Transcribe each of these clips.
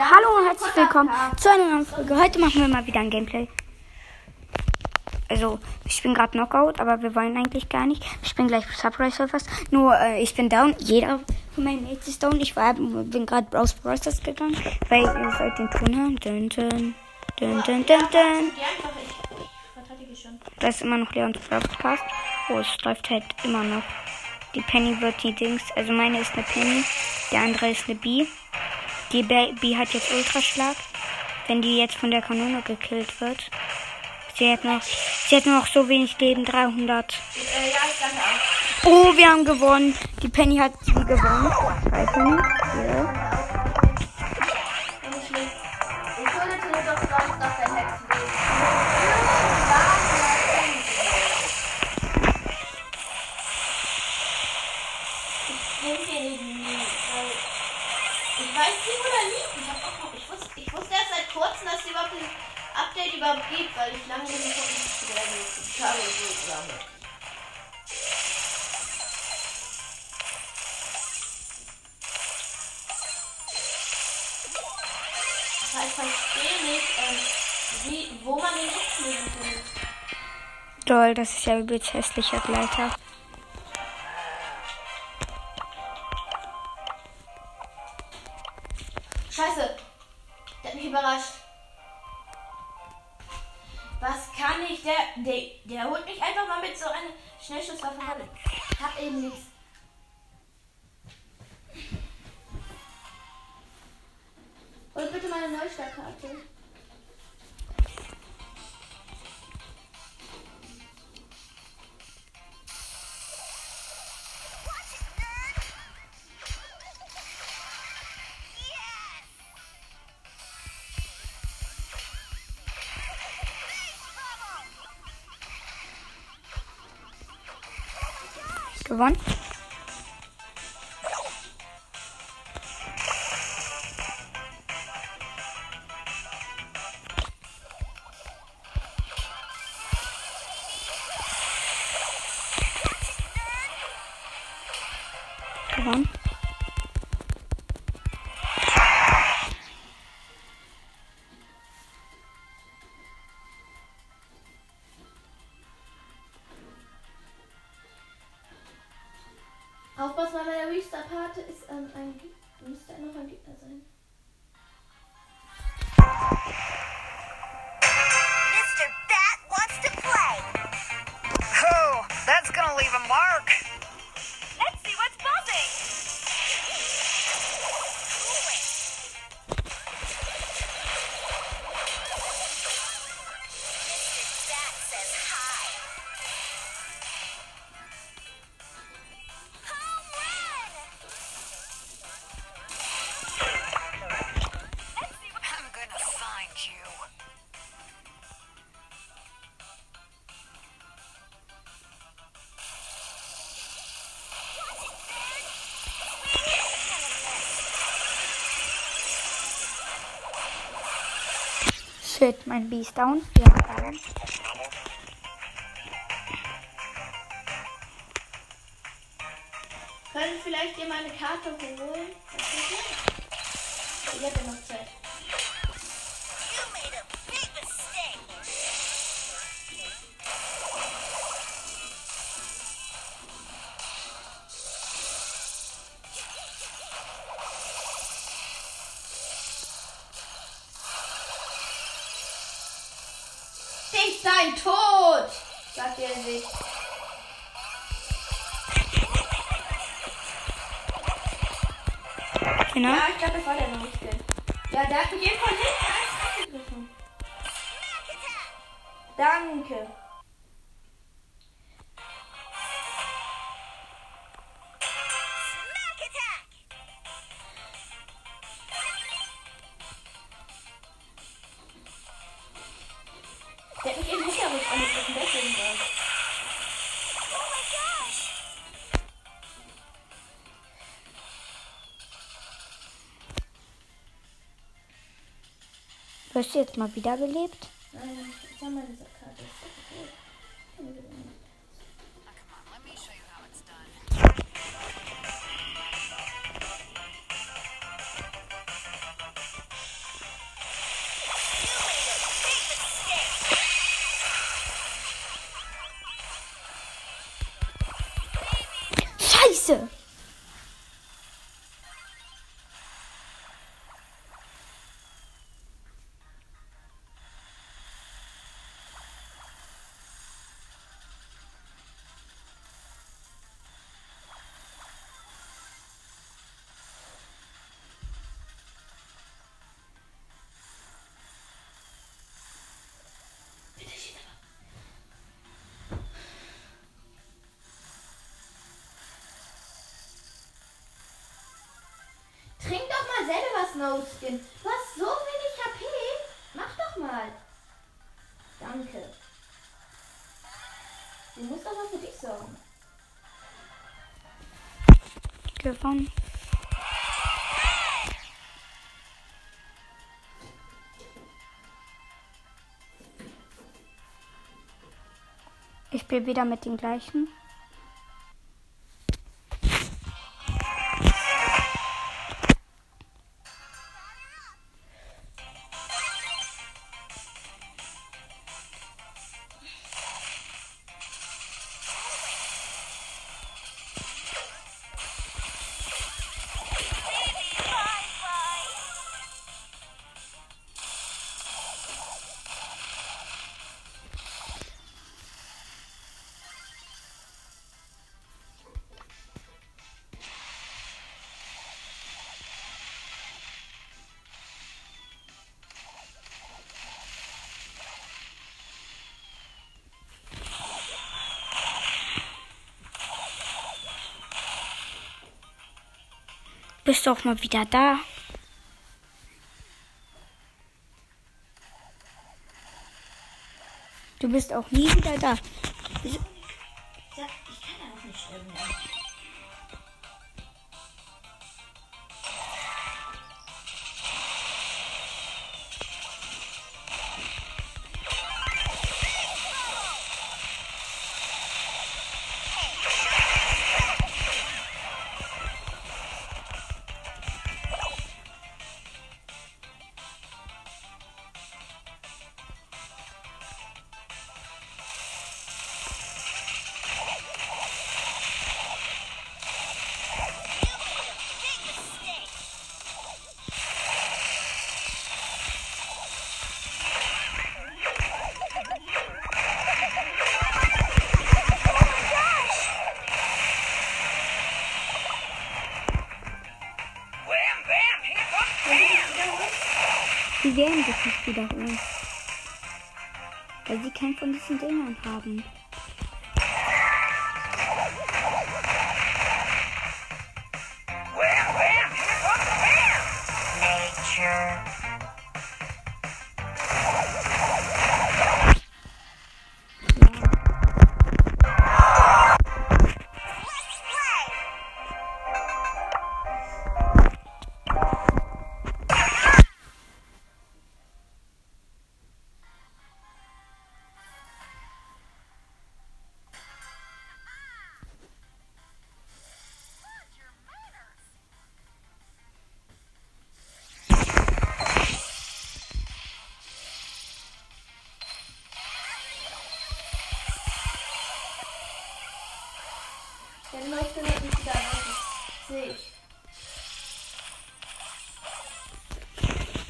Hallo und herzlich willkommen zu einer neuen Folge. Heute machen wir mal wieder ein Gameplay. Also, ich bin gerade Knockout, aber wir wollen eigentlich gar nicht. Ich bin gleich Surprise Surfers. Nur, äh, ich bin down. Jeder von meinen Mates ist down. Ich war, bin gerade Browse Browsers gegangen, weil ihr sollt den Ton hören. Dun, dun, dun, dun, dun, dun. Ich, ich. Da ist immer noch Leons Podcast. Oh, es läuft halt immer noch. Die Penny wird die Dings. Also meine ist eine Penny, der andere ist eine B. Die B, B hat jetzt Ultraschlag. Wenn die jetzt von der Kanone gekillt wird. Sie hat noch, sie hat noch so wenig Leben, 300. Äh, ja, ich danke auch. Oh, wir haben gewonnen. Die Penny hat sie gewonnen. Drei Penny. Ja. Kurzem, dass es überhaupt ein Update überhaupt gibt, weil ich lange nicht auf die Tage so lange. Ich verstehe nicht, ähm, wie, wo man den Hexenleben findet. Toll, das ist ja übelst hässlicher Gleiter. Was kann ich? Der, der, der holt mich einfach mal mit so einer Schnellschusswaffe ran. Hab eben nichts. Hol bitte meine Neustartkarte. Gewonnen. Restart-Karte ist ähm, ein Ge- müsste noch ein Gegner sein. Shit, mein B ist down. Haben gewonnen. Können vielleicht ihr meine Karte holen? Ich hätte noch Zeit. Genau. Ja, ich glaube, das war der Neueste. Ja, der hat mich hinten eins angegriffen. Danke. Wirst du jetzt mal wiederbelebt? Nein, ich sag mal diese Karte. Bin. Du hast so wenig HP. Mach doch mal. Danke. Du musst mal für dich sorgen. Gewonnen. Ich spiele wieder mit den gleichen. Bist du auch mal wieder da? Du bist auch nie wieder da. Werden sich nicht wiederholen. Weil sie keinen von diesen Dingern haben. Der läuft immer nicht wieder raus. Sehe ich.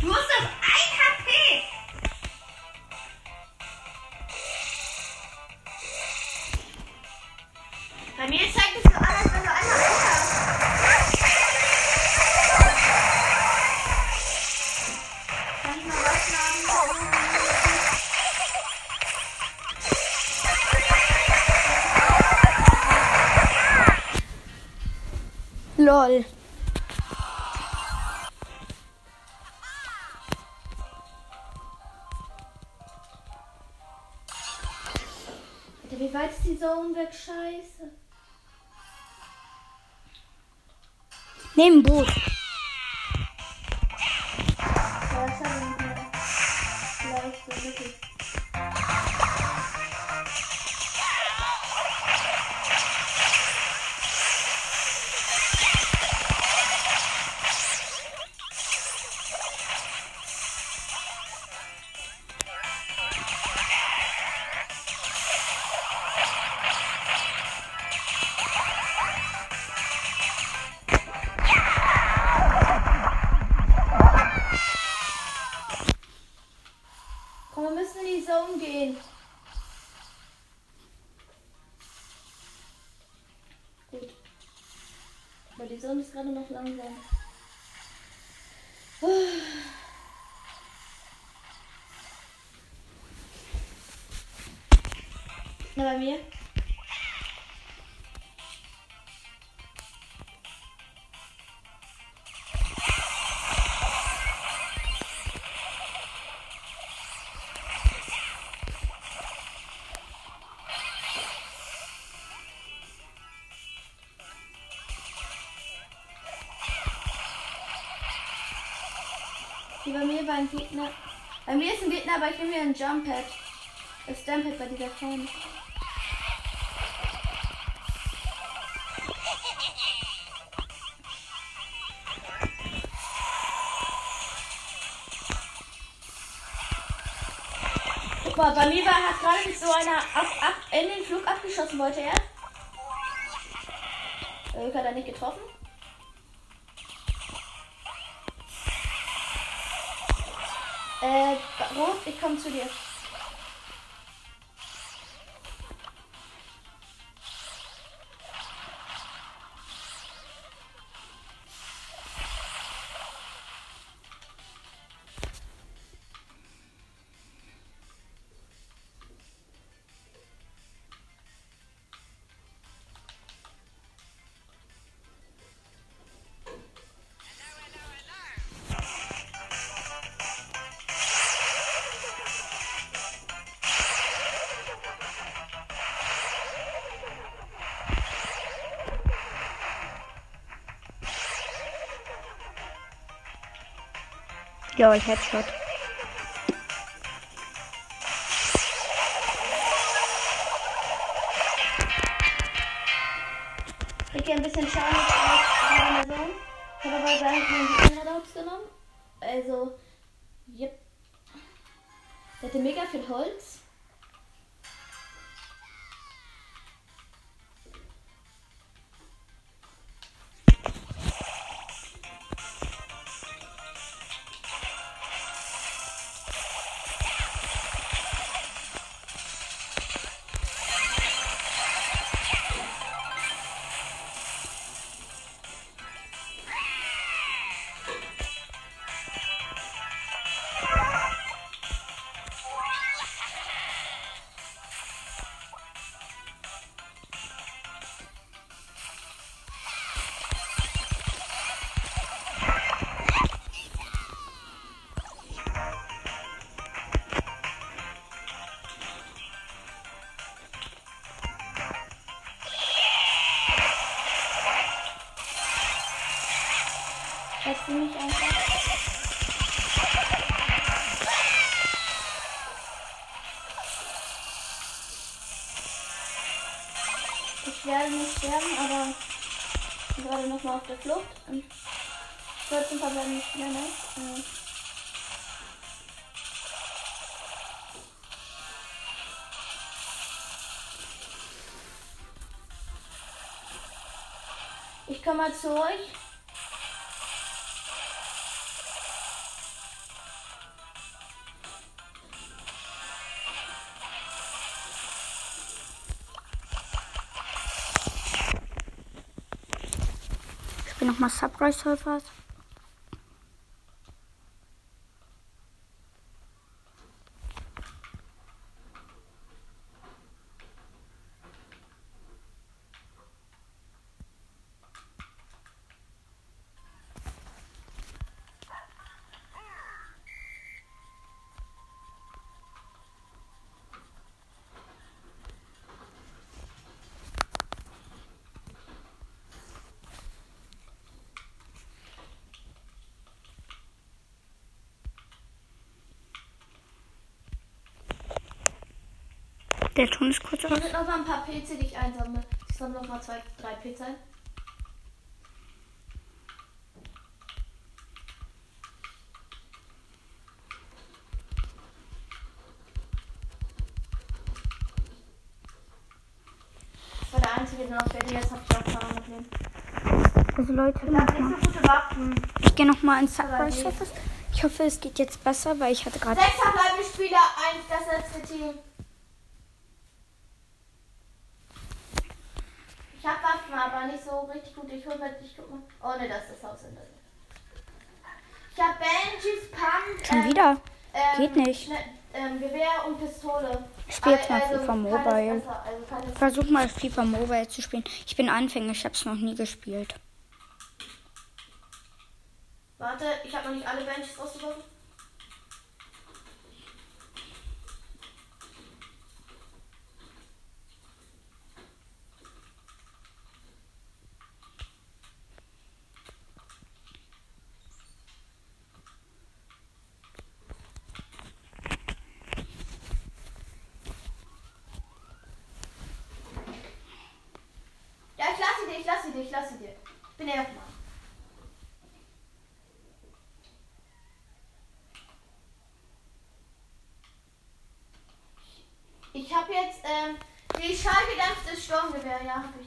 Du hast das 1 HP! Bei mir zeigt es LOL. Alter, wie weit ist die Zone weg? Scheiße. Neben Boot. Ja, das haben wir vielleicht so mittel. Langsam. Na, bei? Bei mir war ein Gegner. Bei mir ist ein Gegner, aber ich nehme mir ein Jump Pad. Das Stamp bei dieser. Guck mal, bei mir war, hat gerade so einer ab, ab, in den Flug abgeschossen, wollte er. Äh, hat er nicht getroffen. Äh, Rot, ich komme zu dir. Ja, ich Headshot. Ich gehe ein bisschen schauen, jetzt auf der Zone. Ich habe aber seinen Reloads genommen. Also, yep. Der hatte mega viel Holz. Werde nicht sterben, aber ich bin gerade nochmal auf der Flucht. Und 14 verbleiben nicht mehr, ne? Äh, Ich komme mal zu euch. Nochmal Subrise Surfers. Der Ton ist kurz aus. sind noch mal ein paar Pilze, die ich einsammle. Ich sammle noch mal zwei, drei Pilze ein. Das war der einzige, noch fehlt. Jetzt hab ich auch mitnehmen. Also Leute, Ich hab nicht so gute Waffen. ich gehe nochmal ins Aber Subrise nee. Surfers. Ich hoffe, es geht jetzt besser, weil ich hatte gerade. Sechs verbleibende Spieler, eins das letzte Team. Ich hab Waffen, aber nicht so richtig gut. Ich hol mal, ich guck mal. Oh ne, das ist das Haus hinter mir. Ich hab Benjis Pump. Schon ähm, wieder. ähm, Geht nicht. Schnell, ähm, Gewehr und Pistole. Ich spiel jetzt mal Also, FIFA Mobile. besser, also Versuch mal FIFA Mobile zu spielen. Ich bin Anfänger, ich habe es noch nie gespielt. Warte, ich habe noch nicht alle Benches rausgeworfen. lasse dir, ich lasse dir. Ich bin erstmal. Ich habe jetzt ähm, die schallgedämpfte Sturmgewehr, ja, habe ich.